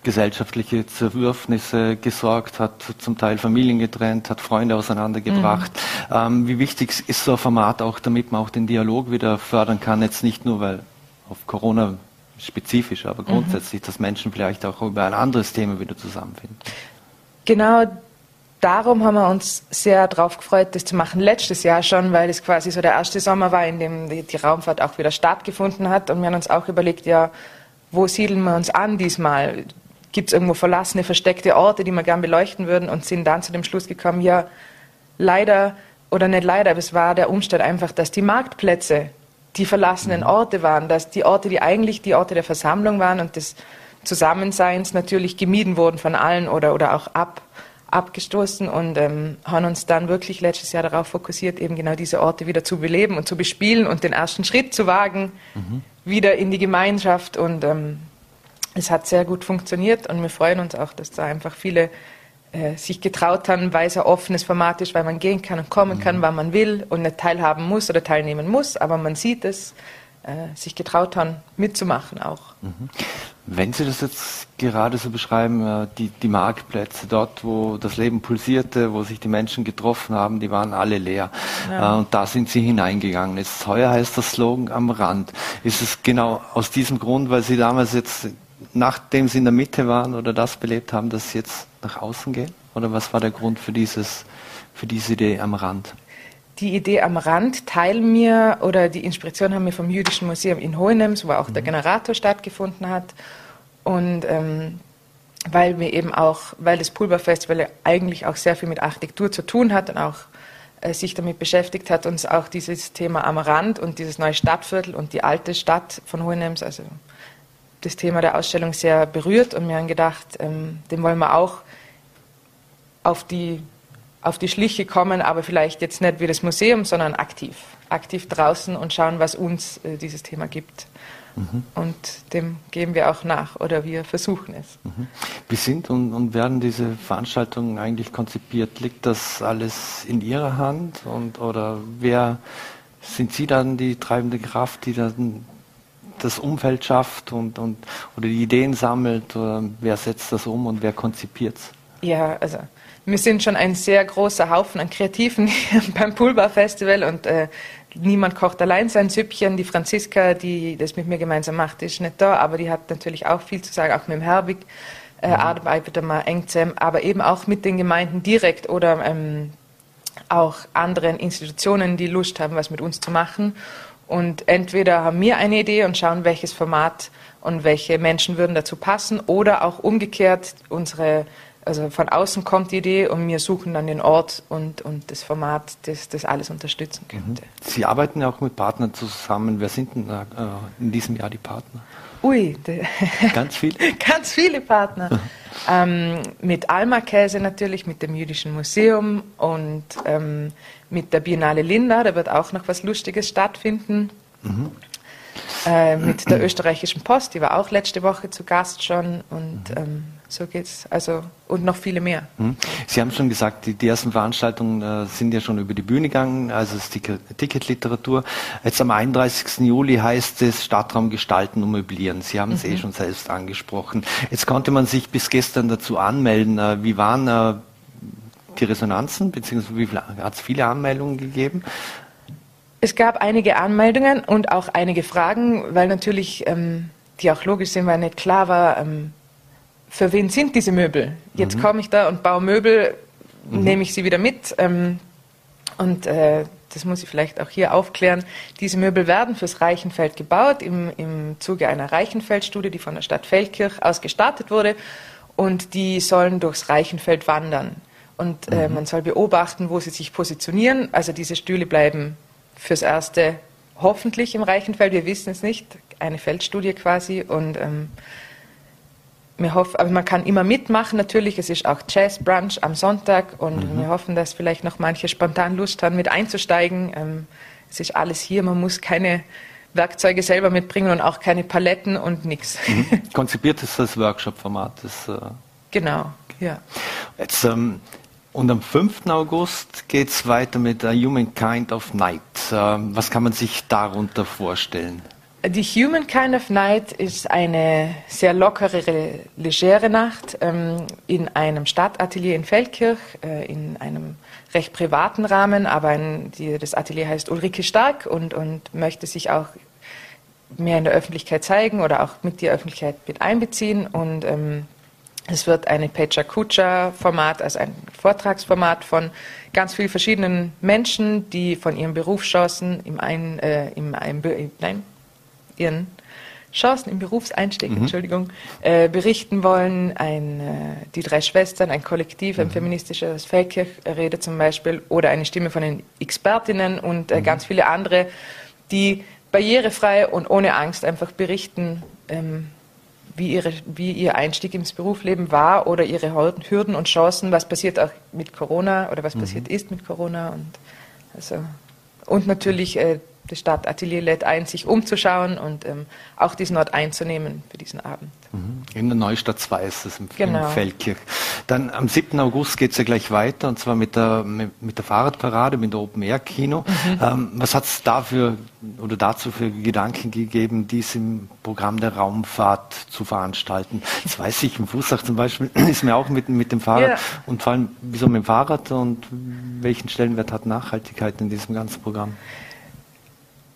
gesellschaftliche Zerwürfnisse gesorgt, hat zum Teil Familien getrennt, hat Freunde auseinandergebracht. Mhm. Ähm, wie wichtig ist so ein Format auch, damit man auch den Dialog wieder fördern kann, jetzt nicht nur, weil auf Corona spezifisch, aber mhm. grundsätzlich, mhm. dass Menschen vielleicht auch über ein anderes Thema wieder zusammenfinden. Genau darum haben wir uns sehr darauf gefreut, das zu machen. Letztes Jahr schon, weil es quasi so der erste Sommer war, in dem die, die Raumfahrt auch wieder stattgefunden hat. Und wir haben uns auch überlegt, ja, wo siedeln wir uns an diesmal? Gibt es irgendwo verlassene, versteckte Orte, die wir gern beleuchten würden? Und sind dann zu dem Schluss gekommen, ja, leider, oder nicht leider, aber es war der Umstand einfach, dass die Marktplätze die verlassenen mhm. Orte waren, dass die Orte, die eigentlich die Orte der Versammlung waren und des Zusammenseins natürlich gemieden wurden von allen oder, oder auch ab, abgestoßen und ähm, haben uns dann wirklich letztes Jahr darauf fokussiert, eben genau diese Orte wieder zu beleben und zu bespielen und den ersten Schritt zu wagen, mhm. wieder in die Gemeinschaft. Und ähm, es hat sehr gut funktioniert und wir freuen uns auch, dass da einfach viele äh, sich getraut haben, weil es ein offenes Format ist, weil man gehen kann und kommen mhm. kann, wann man will und nicht teilhaben muss oder teilnehmen muss, aber man sieht es, äh, sich getraut haben, mitzumachen auch. Mhm. Wenn Sie das jetzt gerade so beschreiben, äh, die, die Marktplätze dort, wo das Leben pulsierte, wo sich die Menschen getroffen haben, die waren alle leer. Ja. Äh, und da sind Sie hineingegangen. Jetzt heuer heißt das Slogan am Rand. Ist es genau aus diesem Grund, weil Sie damals jetzt, nachdem Sie in der Mitte waren oder das belebt haben, dass Sie jetzt nach außen gehen? Oder was war der Grund für dieses, für diese Idee am Rand? Die Idee am Rand teilen mir oder die Inspiration haben wir vom Jüdischen Museum in Hohenems, wo auch mhm. der Generator stattgefunden hat. Und ähm, weil wir eben auch, weil das Pulverfestival eigentlich auch sehr viel mit Architektur zu tun hat und auch äh, sich damit beschäftigt hat, uns auch dieses Thema am Rand und dieses neue Stadtviertel und die alte Stadt von Hohenems, also das Thema der Ausstellung sehr berührt und wir haben gedacht, ähm, dem wollen wir auch auf die, auf die Schliche kommen, aber vielleicht jetzt nicht wie das Museum, sondern aktiv. Aktiv draußen und schauen, was uns äh, dieses Thema gibt. Mhm. Und dem geben wir auch nach oder wir versuchen es. Mhm. Wie sind und, und, werden diese Veranstaltungen eigentlich konzipiert? Liegt das alles in Ihrer Hand und oder wer sind Sie dann die treibende Kraft, die dann das Umfeld schafft und, und oder die Ideen sammelt? Oder wer setzt das um und wer konzipiert es? Ja, also wir sind schon ein sehr großer Haufen an Kreativen beim Poolbar Festival und äh, niemand kocht allein sein Süppchen. Die Franziska, die das mit mir gemeinsam macht, ist nicht da, aber die hat natürlich auch viel zu sagen, auch mit dem Herbig äh, mhm. arbeitet mal eng zusammen, aber eben auch mit den Gemeinden direkt oder ähm, auch anderen Institutionen, die Lust haben, was mit uns zu machen. Und entweder haben wir eine Idee und schauen, welches Format und welche Menschen würden dazu passen, oder auch umgekehrt unsere also von außen kommt die Idee und wir suchen dann den Ort und, und das Format, das das alles unterstützen könnte. Mhm. Sie arbeiten ja auch mit Partnern zusammen. Wer sind denn da, äh, in diesem Jahr die Partner? Ui, ganz viele? ganz viele Partner. ähm, mit Alma Käse natürlich, mit dem Jüdischen Museum und ähm, mit der Biennale Linda, da wird auch noch was Lustiges stattfinden. Mhm. Äh, mit der österreichischen Post, die war auch letzte Woche zu Gast schon und mhm. ähm, so geht's. Also und noch viele mehr. Hm. Sie haben schon gesagt, die, die ersten Veranstaltungen äh, sind ja schon über die Bühne gegangen, also das Ticketliteratur. Jetzt am 31. Juli heißt es Stadtraum gestalten und möblieren. Sie haben es eh mhm. eh schon selbst angesprochen. Jetzt konnte man sich bis gestern dazu anmelden. Äh, wie waren äh, die Resonanzen, beziehungsweise hat es viele Anmeldungen gegeben? Es gab einige Anmeldungen und auch einige Fragen, weil natürlich, ähm, die auch logisch sind, weil nicht klar war, ähm, für wen sind diese Möbel? Jetzt mhm. komme ich da und baue Möbel, mhm. nehme ich sie wieder mit. Ähm, und äh, das muss ich vielleicht auch hier aufklären. Diese Möbel werden fürs Reichenfeld gebaut im, im Zuge einer Reichenfeldstudie, die von der Stadt Feldkirch aus gestartet wurde. Und die sollen durchs Reichenfeld wandern. Und äh, mhm. man soll beobachten, wo sie sich positionieren. Also diese Stühle bleiben fürs Erste hoffentlich im Reichenfeld. Wir wissen es nicht. Eine Feldstudie quasi. Und ähm, wir hoffen, aber man kann immer mitmachen natürlich. Es ist auch Jazz Brunch am Sonntag und mhm. wir hoffen, dass vielleicht noch manche spontan Lust haben, mit einzusteigen. Ähm, es ist alles hier, man muss keine Werkzeuge selber mitbringen und auch keine Paletten und nichts. Mhm. Konzipiert ist das Workshop-Format. Äh genau, ja. Jetzt, ähm, und am 5. August geht es weiter mit A Human of Night. Ähm, was kann man sich darunter vorstellen? Die Human Kind of Night ist eine sehr lockere, legere Nacht ähm, in einem Stadtatelier in Feldkirch, äh, in einem recht privaten Rahmen, aber ein, die, das Atelier heißt Ulrike Stark und, und möchte sich auch mehr in der Öffentlichkeit zeigen oder auch mit der Öffentlichkeit mit einbeziehen. Und ähm, es wird eine Pecha Kucha Format, also ein Vortragsformat von ganz vielen verschiedenen Menschen, die von ihren Berufschancen im einen, äh, im, im, nein, ihren Chancen im Berufseinstieg, mhm. Entschuldigung, äh, berichten wollen. Ein, äh, die drei Schwestern, ein Kollektiv, ein mhm. feministisches Feldkirch-Rede zum Beispiel oder eine Stimme von den Expertinnen und äh, mhm. ganz viele andere, die barrierefrei und ohne Angst einfach berichten, ähm, wie, ihre, wie ihr Einstieg ins Berufsleben war oder ihre Hürden und Chancen, was passiert auch mit Corona oder was mhm. passiert ist mit Corona und also und natürlich äh, das Stadtatelier lädt ein, sich umzuschauen und ähm, auch diesen Ort einzunehmen für diesen Abend. Mhm. In der Neustadt 2 ist es im, genau. Feldkirch. Dann am 7. August geht es ja gleich weiter und zwar mit der, mit, mit der Fahrradparade, mit dem Open-Air-Kino. Mhm. Ähm, was hat es dafür oder dazu für Gedanken gegeben, dies im Programm der Raumfahrt zu veranstalten? Das weiß ich, im Fußach zum Beispiel ist mir auch mit, mit dem Fahrrad ja. und vor allem wieso mit dem Fahrrad und welchen Stellenwert hat Nachhaltigkeit in diesem ganzen Programm?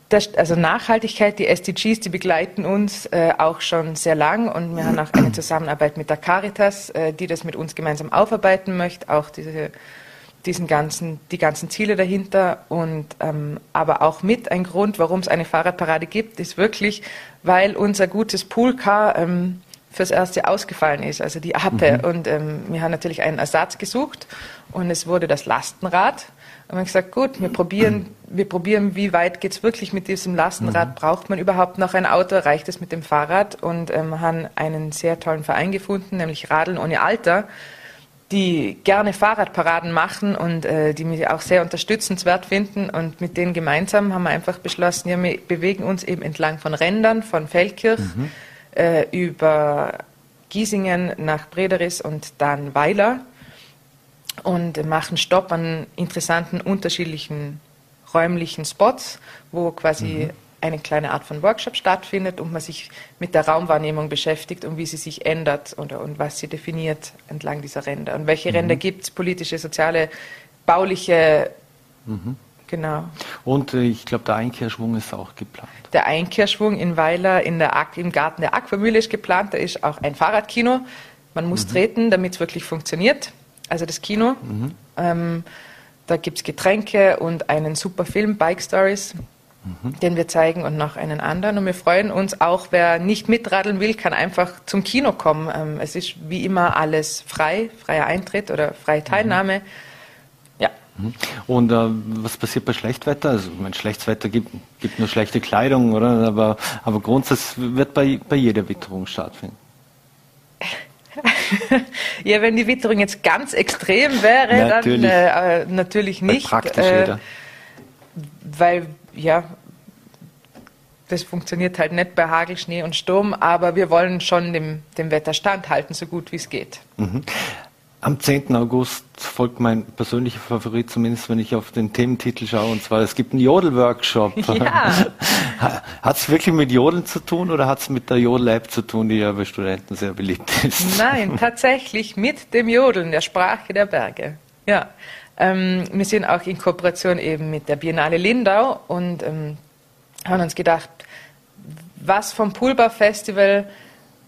Das, also Nachhaltigkeit, die SDGs, die begleiten uns äh, auch schon sehr lang und wir haben auch eine Zusammenarbeit mit der Caritas, äh, die das mit uns gemeinsam aufarbeiten möchte, auch diese, diesen ganzen, die ganzen Ziele dahinter und ähm, aber auch mit ein Grund, warum es eine Fahrradparade gibt, ist wirklich, weil unser gutes Poolcar ähm, fürs Erste ausgefallen ist, also die Appe. Mhm. Und ähm, wir haben natürlich einen Ersatz gesucht und es wurde das Lastenrad. Und wir haben gesagt, gut, wir probieren, wir probieren, wie weit geht es wirklich mit diesem Lastenrad? Mhm. Braucht man überhaupt noch ein Auto? Reicht es mit dem Fahrrad? Und ähm, haben einen sehr tollen Verein gefunden, nämlich Radeln ohne Alter, die gerne Fahrradparaden machen und äh, die mich auch sehr unterstützenswert finden. Und mit denen gemeinsam haben wir einfach beschlossen, ja, wir bewegen uns eben entlang von Rändern, von Feldkirch mhm. äh, über Giesingen nach Brederis und dann Weiler und machen Stopp an interessanten, unterschiedlichen räumlichen Spots, wo quasi mhm. eine kleine Art von Workshop stattfindet und man sich mit der Raumwahrnehmung beschäftigt und wie sie sich ändert und, und was sie definiert entlang dieser Ränder. Und welche mhm. Ränder gibt es, politische, soziale, bauliche, mhm. genau. Und äh, ich glaube, der Einkehrschwung ist auch geplant. Der Einkehrschwung in Weiler in der Ak im Garten der Aquamühle ist geplant. Da ist auch ein Fahrradkino. Man muss mhm. treten, damit es wirklich funktioniert also das Kino. Mhm. Ähm, da gibt es Getränke und einen super Film, Bike Stories, mhm. den wir zeigen und noch einen anderen. Und wir freuen uns auch, wer nicht mitradeln will, kann einfach zum Kino kommen. Ähm, es ist wie immer alles frei, freier Eintritt oder freie Teilnahme. Mhm. Ja. Und äh, was passiert bei Schlechtwetter? Also, mein Schlechtwetter gibt, gibt nur schlechte Kleidung, oder? Aber, aber grundsätzlich wird bei, bei jeder Witterung stattfinden. ja, wenn die Witterung jetzt ganz extrem wäre, natürlich. dann äh, natürlich nicht. Weil praktisch äh, Weil, ja, das funktioniert halt nicht bei Hagel, Schnee und Sturm, aber wir wollen schon dem, dem Wetter standhalten, so gut wie es geht. Mhm. Am 10. August folgt mein persönlicher Favorit, zumindest wenn ich auf den Thementitel schaue, und zwar es gibt einen Jodel-Workshop. Ja. hat es wirklich mit Jodeln zu tun oder hat es mit der Jodel-App zu tun, die ja bei Studenten sehr beliebt ist? Nein, tatsächlich mit dem Jodeln, der Sprache der Berge. Ja. Ähm, wir sind auch in Kooperation eben mit der Biennale Lindau und ähm, haben uns gedacht, was vom Pulbar Festival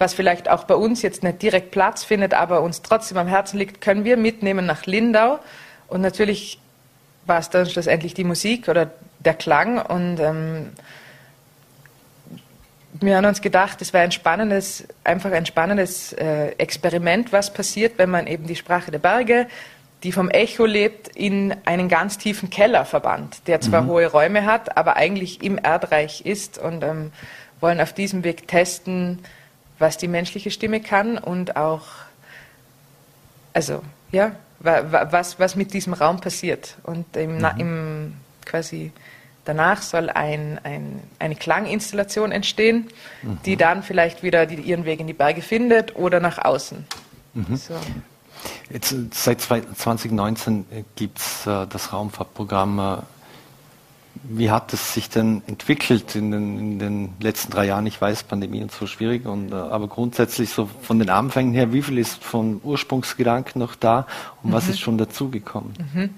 was vielleicht auch bei uns jetzt nicht direkt Platz findet, aber uns trotzdem am Herzen liegt, können wir mitnehmen nach Lindau. Und natürlich war es dann schlussendlich die Musik oder der Klang. Und ähm, wir haben uns gedacht, es wäre ein spannendes, einfach ein spannendes äh, Experiment, was passiert, wenn man eben die Sprache der Berge, die vom Echo lebt, in einen ganz tiefen Keller verbannt, der zwar mhm. hohe Räume hat, aber eigentlich im Erdreich ist und ähm, wollen auf diesem Weg testen, was die menschliche Stimme kann und auch, also, ja, was, was mit diesem Raum passiert. Und im, mhm. im quasi danach soll ein, ein, eine Klanginstallation entstehen, mhm. die dann vielleicht wieder die, ihren Weg in die Berge findet oder nach außen. Mhm. So. Jetzt, seit 2019 gibt es äh, das Raumfahrtprogramm äh, wie hat es sich denn entwickelt in den, in den, letzten drei Jahren? Ich weiß, Pandemie und so schwierig, und, äh, aber grundsätzlich so von den Anfängen her, wie viel ist von Ursprungsgedanken noch da und mhm. was ist schon dazugekommen? Mhm.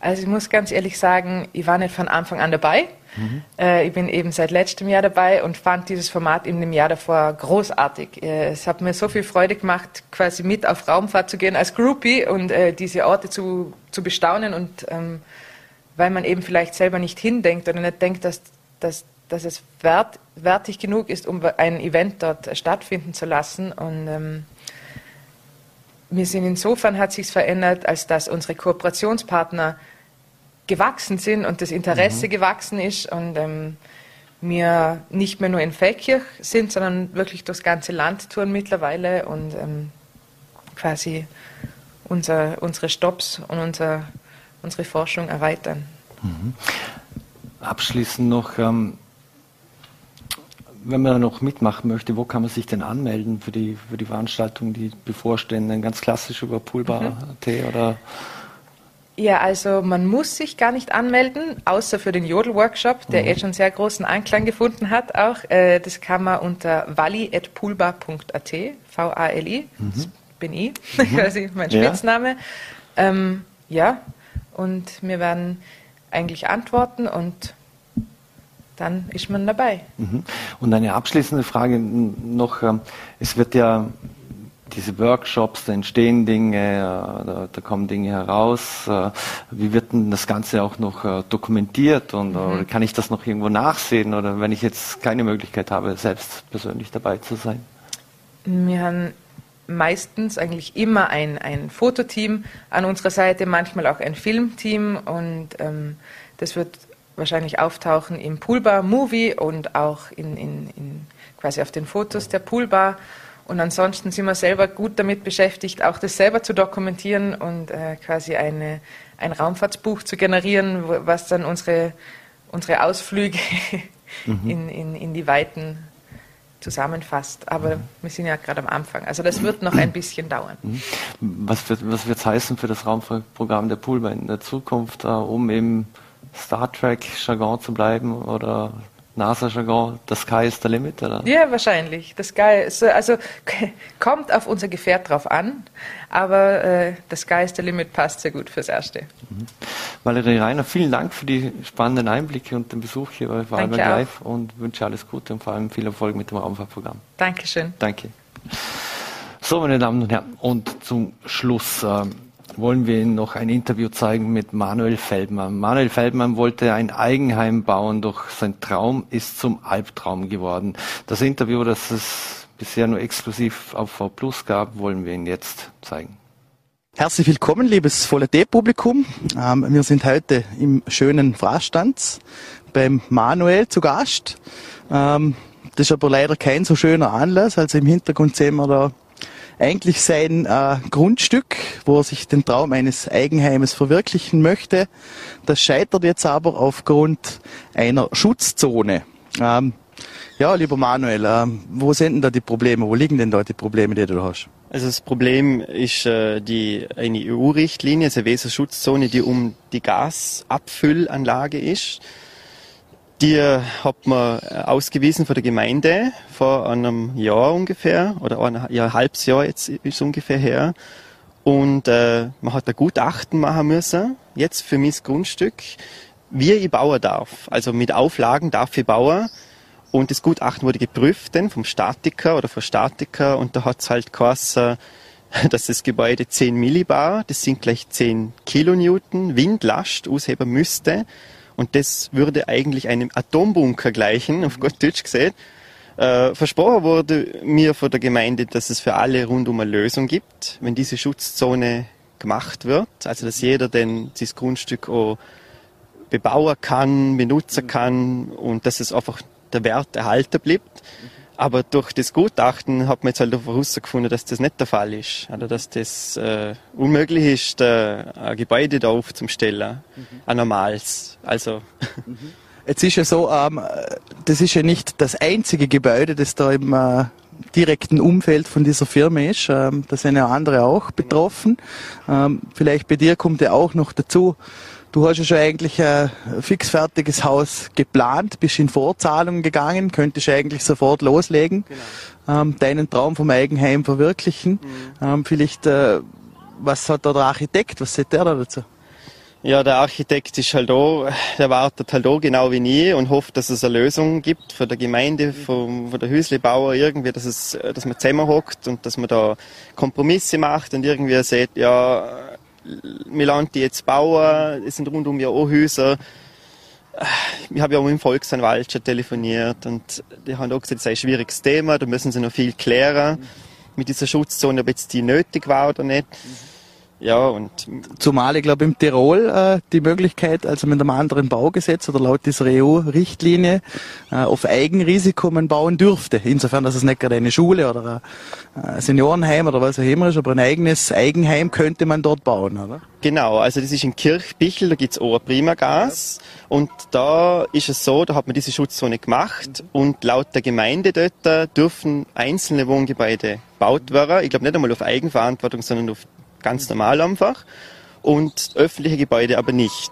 Also ich muss ganz ehrlich sagen, ich war nicht von Anfang an dabei. Mhm. Äh, ich bin eben seit letztem Jahr dabei und fand dieses Format in dem Jahr davor großartig. Äh, es hat mir so viel Freude gemacht, quasi mit auf Raumfahrt zu gehen als Groupie und äh, diese Orte zu, zu bestaunen und ähm, weil man eben vielleicht selber nicht hindenkt oder nicht denkt, dass, dass, dass es wert, wertig genug ist, um ein Event dort stattfinden zu lassen. Und ähm, wir sind insofern hat sich verändert, als dass unsere Kooperationspartner gewachsen sind und das Interesse mhm. gewachsen ist und ähm, wir nicht mehr nur in Feldkirch sind, sondern wirklich durchs ganze Land touren mittlerweile und ähm, quasi unser, unsere Stops und unser unsere Forschung erweitern. Mhm. Abschließend noch, ähm, wenn man noch mitmachen möchte, wo kann man sich denn anmelden für die, für die Veranstaltungen, die bevorstehen? Ganz klassisch über poolbar.at mhm. oder? Ja, also man muss sich gar nicht anmelden, außer für den Jodel-Workshop, der mhm. eh schon sehr großen Anklang gefunden hat auch. Äh, das kann man unter vali.poolbar.at, V-A-L-I, mhm. das bin ich, mhm. quasi mein Spitzname. Ja. Ähm, ja, und wir werden eigentlich antworten und dann ist man dabei. Mhm. Und eine abschließende Frage noch. Ähm, es wird ja diese Workshops, da entstehen Dinge, äh, da, kommen Dinge heraus. Äh, wie wird denn das Ganze auch noch äh, dokumentiert und mhm. kann ich das noch irgendwo nachsehen oder wenn ich jetzt keine Möglichkeit habe, selbst persönlich dabei zu sein? Wir haben meistens eigentlich immer ein, ein Fototeam an unserer Seite, manchmal auch ein Filmteam und ähm, das wird wahrscheinlich auftauchen im Poolbar Movie und auch in, in, in quasi auf den Fotos der Poolbar. Und ansonsten sind wir selber gut damit beschäftigt, auch das selber zu dokumentieren und äh, quasi eine, ein Raumfahrtsbuch zu generieren, was dann unsere, unsere Ausflüge mhm. in, in, in die Weiten zusammenfasst. Aber mhm. wir sind ja gerade am Anfang. Also das wird noch ein bisschen dauern. Mhm. Was wird was wird's heißen für das Raumfahrtprogramm der Poolbar in der Zukunft, äh, um eben Star Trek-Jargon zu bleiben oder NASA-Jargon, the sky is the limit, oder? Ja, wahrscheinlich. The sky ist, also kommt auf unser Gefährt drauf an, aber äh, the sky is the limit passt sehr gut fürs Erste. Mhm. Valerie Reiner, vielen Dank für die spannenden Einblicke und den Besuch hier bei Vorarlberg Live und wünsche alles Gute und vor allem viel Erfolg mit dem Raumfahrtprogramm. Dankeschön. Danke. So, meine Damen und Herren, und zum Schluss. Äh, wollen wir Ihnen noch ein Interview zeigen mit Manuel Feldmann. Manuel Feldmann wollte ein Eigenheim bauen, doch sein Traum ist zum Albtraum geworden. Das Interview, das es bisher nur exklusiv auf V Plus gab, wollen wir Ihnen jetzt zeigen. Herzlich willkommen, liebes Volle D-Publikum. Ähm, wir sind heute im schönen Fraßstanz beim Manuel zu Gast. Ähm, das ist aber leider kein so schöner Anlass. Also im Hintergrund sehen wir da eigentlich sein äh, Grundstück, wo er sich den Traum eines Eigenheimes verwirklichen möchte. Das scheitert jetzt aber aufgrund einer Schutzzone. Ähm, ja, lieber Manuel, äh, wo sind denn da die Probleme? Wo liegen denn da die Probleme, die du hast? Also das Problem ist äh, die eine EU-Richtlinie, also Weserschutzzone, die um die Gasabfüllanlage ist. Die hat man äh, ausgewiesen von der Gemeinde vor einem Jahr ungefähr oder ein, ja, ein halbes Jahr jetzt ist ungefähr her. Und äh, man hat ein Gutachten machen müssen, jetzt für mein Grundstück, wie ich bauen darf. Also mit Auflagen darf ich bauen. Und das Gutachten wurde geprüft dann vom Statiker oder vom Statiker und da hat es halt geheißen, dass das Gebäude 10 Millibar, das sind gleich 10 Kilonewton Windlast ausheben müsste. Und das würde eigentlich einem Atombunker gleichen, auf Gott Deutsch gesagt. Äh, versprochen wurde mir von der Gemeinde, dass es für alle rundum eine Lösung gibt, wenn diese Schutzzone gemacht wird. Also dass jeder denn dieses Grundstück auch bebauen kann, benutzen kann und dass es einfach der Wert erhalten bleibt. Aber durch das Gutachten hat man jetzt halt herausgefunden, dass das nicht der Fall ist. Oder dass das äh, unmöglich ist, äh, ein Gebäude da aufzustellen, mhm. ein normales. Also. Mhm. Jetzt ist ja so, ähm, das ist ja nicht das einzige Gebäude, das da im äh, direkten Umfeld von dieser Firma ist. Ähm, da sind ja andere auch betroffen. Ähm, vielleicht bei dir kommt ja auch noch dazu, Du hast ja schon eigentlich ein fixfertiges Haus geplant, bist in Vorzahlung gegangen, könntest eigentlich sofort loslegen, genau. ähm, deinen Traum vom Eigenheim verwirklichen. Mhm. Ähm, vielleicht, äh, was hat da der Architekt, was sagt der da dazu? Ja, der Architekt ist halt da, der wartet halt da genau wie nie und hofft, dass es eine Lösung gibt von der Gemeinde, von, von der Hüslebauer irgendwie, dass es, dass man zusammenhockt und dass man da Kompromisse macht und irgendwie sagt, ja, wir lassen die jetzt bauen, es sind rundum ja auch Häuser. Ich habe ja auch mit dem Volksanwalt schon telefoniert und die haben auch gesagt, es ist ein schwieriges Thema, da müssen sie noch viel klären mit dieser Schutzzone, ob jetzt die nötig war oder nicht. Ja, und Zumal ich glaube im Tirol äh, die Möglichkeit, also mit einem anderen Baugesetz oder laut dieser EU-Richtlinie äh, auf Eigenrisiko man bauen dürfte. Insofern, dass es nicht gerade eine Schule oder ein Seniorenheim oder was auch immer ist, aber ein eigenes Eigenheim könnte man dort bauen, oder? Genau, also das ist in Kirchbichel, da gibt's auch Primagas ja. und da ist es so, da hat man diese Schutzzone gemacht und laut der Gemeinde dort dürfen einzelne Wohngebäude gebaut werden. Ich glaube nicht einmal auf Eigenverantwortung, sondern auf ganz normal einfach. Und öffentliche Gebäude aber nicht.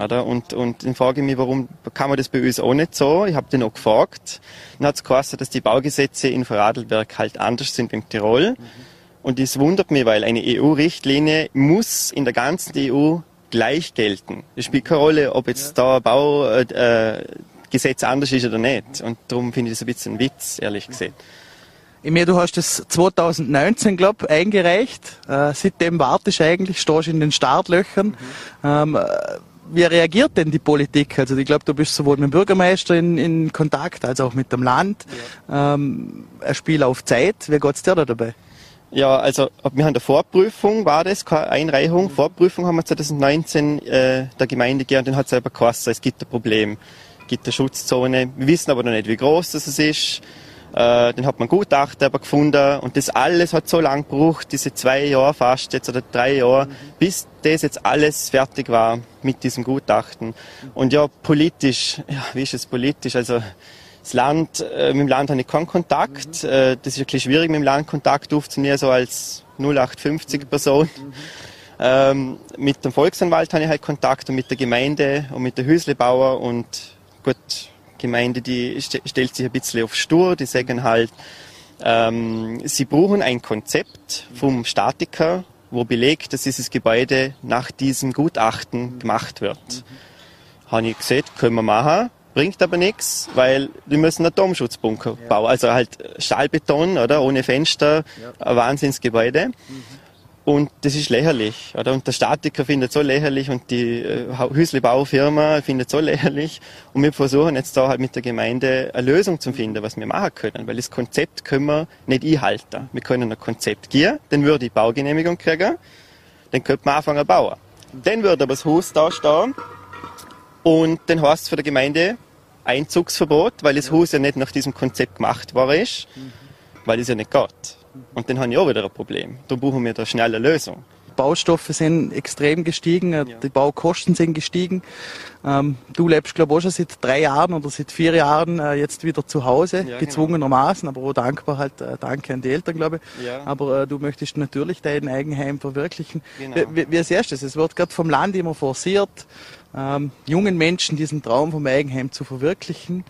Oder? Und, und dann frage ich mich, warum kann man das bei uns auch nicht so? Ich habe den auch gefragt. Dann hat es geheißen, dass die Baugesetze in Vorarlberg halt anders sind wie in Tirol. Mhm. Und das wundert mich, weil eine EU-Richtlinie muss in der ganzen EU gleich gelten. Es spielt keine Rolle, ob jetzt da ein Baugesetz äh, anders ist oder nicht. Und darum finde ich das ein bisschen ein Witz, ehrlich gesagt. Ich meine, du hast es 2019, glaube eingereicht. Äh, seitdem wartest du eigentlich, stehst in den Startlöchern. Mhm. Ähm, wie reagiert denn die Politik? Also ich glaube, du bist sowohl mit dem Bürgermeister in, in Kontakt als auch mit dem Land. Ja. Ähm, ein Spiel auf Zeit. Wie geht's dir da dabei? Ja, also wir haben eine Vorprüfung, war das, keine Einreichung. Vorprüfung haben wir 2019 äh, der Gemeinde gegeben und hat selber geheißen, es gibt ein Problem, es gibt eine Schutzzone. Wir wissen aber noch nicht, wie groß das ist. Äh, dann hat man Gutachter aber gefunden und das alles hat so lang gebraucht, diese zwei Jahre fast jetzt oder drei Jahre, bis das jetzt alles fertig war mit diesem Gutachten. Und ja, politisch, ja, wie ist es politisch? Also das Land, äh, mit dem Land habe ich keinen Kontakt. Mhm. Äh, das ist bisschen schwierig, mit dem Land Kontakt aufzunehmen, so als 0850 Person. Mhm. Ähm, mit dem Volksanwalt habe ich halt Kontakt und mit der Gemeinde und mit der Hüslebauer und gut, Gemeinde, die st stellt sich ein bisschen auf stur, die sagen halt, ähm, sie brauchen ein Konzept vom Statiker, wo belegt, dass dieses Gebäude nach diesem Gutachten gemacht wird. Mhm. Habe ich gesagt, können wir machen bringt aber nichts, weil die müssen einen Atomschutzbunker ja. bauen. Also halt Stahlbeton, oder? Ohne Fenster, ja. ein Wahnsinnsgebäude. Mhm. Und das ist lächerlich, oder? Und der Statiker findet so lächerlich und die äh, Hüsli-Baufirma findet so lächerlich. Und wir versuchen jetzt da halt mit der Gemeinde eine Lösung zu finden, was wir machen können. Weil das Konzept können wir nicht einhalten. Wir können ein Konzept gehen, dann würde ich Baugenehmigung kriegen, dann könnte man anfangen zu bauen. Dann würde aber das Haus da stehen und dann heißt es für die Gemeinde, Einzugsverbot, weil das Haus ja nicht nach diesem Konzept gemacht war ist, weil es ja nicht geht. Und dann haben ich auch wieder ein Problem. Da brauchen wir da schnell eine Lösung. Baustoffe sind extrem gestiegen, äh, ja. die Baukosten sind gestiegen. Ähm, du lebst, glaube ich, auch schon seit drei Jahren oder seit vier Jahren äh, jetzt wieder zu Hause, ja, genau. gezwungenermaßen, genau. aber auch dankbar halt, äh, danke an die Eltern, glaube ich. Ja. Aber äh, du möchtest natürlich dein Eigenheim verwirklichen. Genau. Wie, wie, siehst du das? Es wird gerade vom Land immer forciert, ähm, jungen Menschen diesen Traum vom Eigenheim zu verwirklichen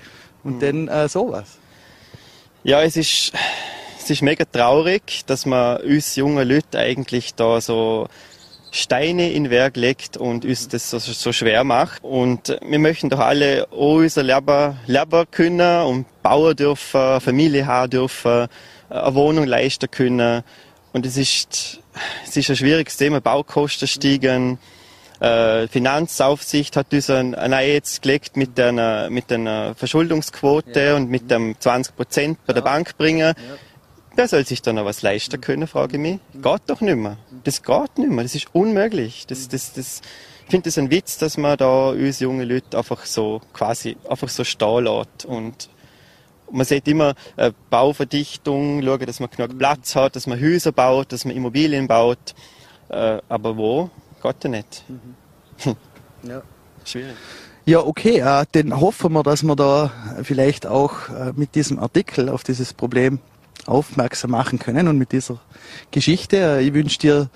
und mhm. dann äh, sowas. Ja, es ist es ist mega traurig, dass man uns junge Leute eigentlich da so Steine in Werk legt und uns das so, so schwer macht. Und wir möchten doch alle auch unser Leben, Leben können und bauen dürfen, Familie haben dürfen, eine Wohnung leisten können. Und es ist, es ist ein schwieriges Thema. Baukosten steigen. Äh, Finanzaufsicht hat uns ein, ein Ei jetzt gelegt mit einer, mit einer Verschuldungsquote ja. und mit dem 20 Prozent bei der Bank bringen. Ja. Wer soll sich da noch was leisten können, frage ich mich. Geht doch nicht mehr. Das geht nicht mehr. Das ist unmöglich. Das, das, das, ich finde das ein Witz, dass man da uns junge Leute einfach so quasi einfach so stehen lässt. Und man sieht immer äh, Bauverdichtung, schauen, dass man genug Platz hat, dass man Häuser baut, dass man Immobilien baut. Äh, aber wo? Geht ja nicht. Mhm. ja. Schwierig. Ja, okay, äh, dann hoffen wir, dass wir da vielleicht auch äh, mit diesem Artikel auf dieses Problem aufmerksam machen können. Und mit dieser Geschichte, äh, ich wünsche dir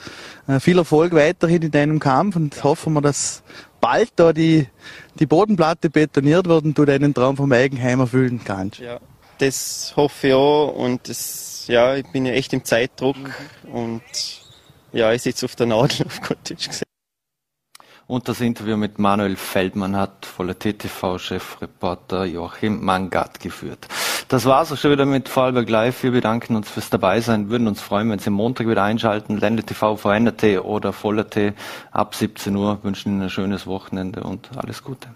äh, viel Erfolg weiterhin in deinem Kampf und hoffen wir, dass bald da die, die Bodenplatte betoniert wird und du deinen Traum vom Eigenheim erfüllen kannst. Ja, das hoffe ich auch und das, ja, ich bin ja echt im Zeitdruck mhm. und ja, ich sitze auf der Nadel, auf Gott gesagt. Und das Interview mit Manuel Feldmann hat voller TTV-Chefreporter Joachim Mangat geführt. Das war es auch schon wieder mit Vorarlberg Live. Wir bedanken uns fürs Dabeisein, würden uns freuen, wenn Sie Montag wieder einschalten. Ländle TV, VNRT oder Voller.t ab 17 Uhr. Wünschen Ihnen ein schönes Wochenende und alles Gute.